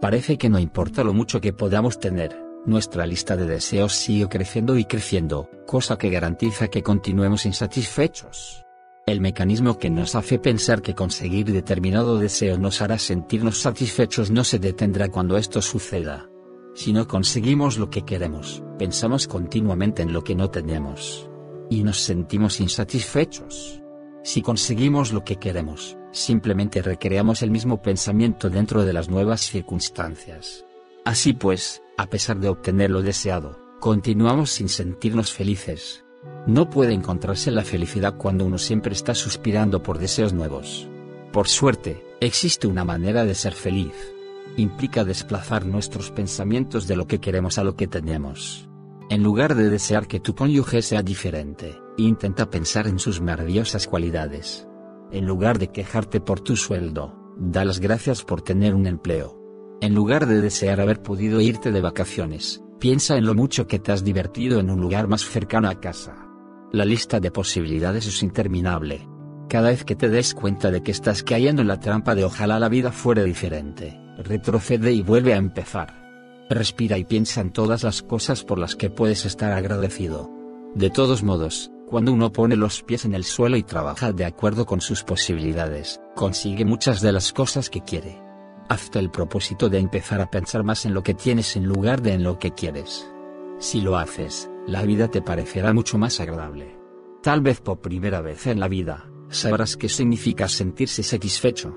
Parece que no importa lo mucho que podamos tener, nuestra lista de deseos sigue creciendo y creciendo, cosa que garantiza que continuemos insatisfechos. El mecanismo que nos hace pensar que conseguir determinado deseo nos hará sentirnos satisfechos no se detendrá cuando esto suceda. Si no conseguimos lo que queremos, pensamos continuamente en lo que no tenemos. Y nos sentimos insatisfechos. Si conseguimos lo que queremos, simplemente recreamos el mismo pensamiento dentro de las nuevas circunstancias. Así pues, a pesar de obtener lo deseado, continuamos sin sentirnos felices. No puede encontrarse la felicidad cuando uno siempre está suspirando por deseos nuevos. Por suerte, existe una manera de ser feliz. Implica desplazar nuestros pensamientos de lo que queremos a lo que tenemos. En lugar de desear que tu cónyuge sea diferente, intenta pensar en sus maravillosas cualidades. En lugar de quejarte por tu sueldo, da las gracias por tener un empleo. En lugar de desear haber podido irte de vacaciones, piensa en lo mucho que te has divertido en un lugar más cercano a casa. La lista de posibilidades es interminable. Cada vez que te des cuenta de que estás cayendo en la trampa de ojalá la vida fuera diferente, retrocede y vuelve a empezar. Respira y piensa en todas las cosas por las que puedes estar agradecido. De todos modos, cuando uno pone los pies en el suelo y trabaja de acuerdo con sus posibilidades, consigue muchas de las cosas que quiere. Hazte el propósito de empezar a pensar más en lo que tienes en lugar de en lo que quieres. Si lo haces, la vida te parecerá mucho más agradable. Tal vez por primera vez en la vida, sabrás qué significa sentirse satisfecho.